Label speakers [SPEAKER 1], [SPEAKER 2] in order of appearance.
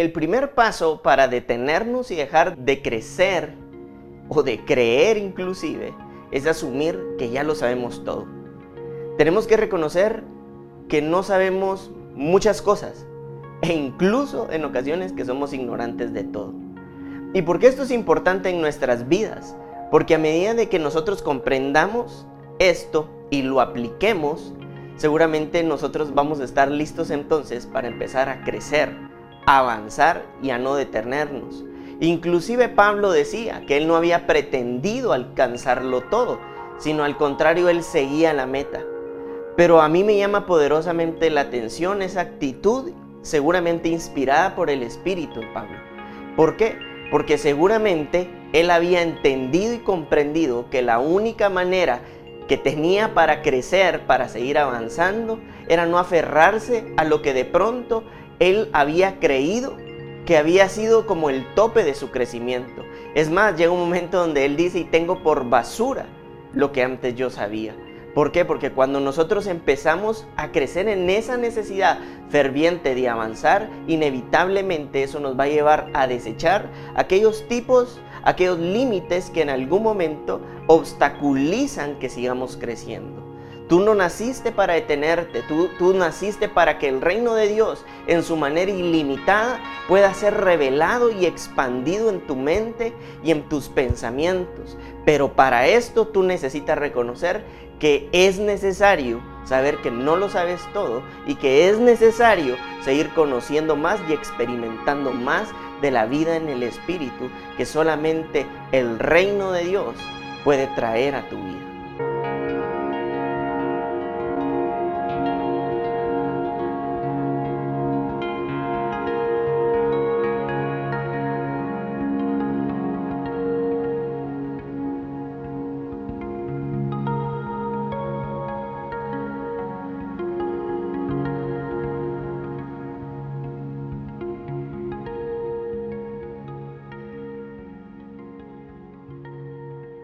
[SPEAKER 1] El primer paso para detenernos y dejar de crecer o de creer inclusive es asumir que ya lo sabemos todo. Tenemos que reconocer que no sabemos muchas cosas e incluso en ocasiones que somos ignorantes de todo. ¿Y por qué esto es importante en nuestras vidas? Porque a medida de que nosotros comprendamos esto y lo apliquemos, seguramente nosotros vamos a estar listos entonces para empezar a crecer, avanzar y a no detenernos. Inclusive Pablo decía que él no había pretendido alcanzarlo todo, sino al contrario él seguía la meta. Pero a mí me llama poderosamente la atención esa actitud seguramente inspirada por el Espíritu en Pablo. ¿Por qué? Porque seguramente él había entendido y comprendido que la única manera que tenía para crecer, para seguir avanzando, era no aferrarse a lo que de pronto él había creído que había sido como el tope de su crecimiento. Es más, llega un momento donde él dice, y tengo por basura lo que antes yo sabía. ¿Por qué? Porque cuando nosotros empezamos a crecer en esa necesidad ferviente de avanzar, inevitablemente eso nos va a llevar a desechar aquellos tipos aquellos límites que en algún momento obstaculizan que sigamos creciendo. Tú no naciste para detenerte, tú, tú, naciste para que el reino de Dios en su manera ilimitada pueda ser revelado y expandido en tu mente y en tus pensamientos. Pero para esto tú necesitas reconocer que es necesario saber que no lo sabes todo y que es necesario seguir conociendo más y experimentando más de la vida en el Espíritu que solamente el reino de Dios puede traer a tu vida.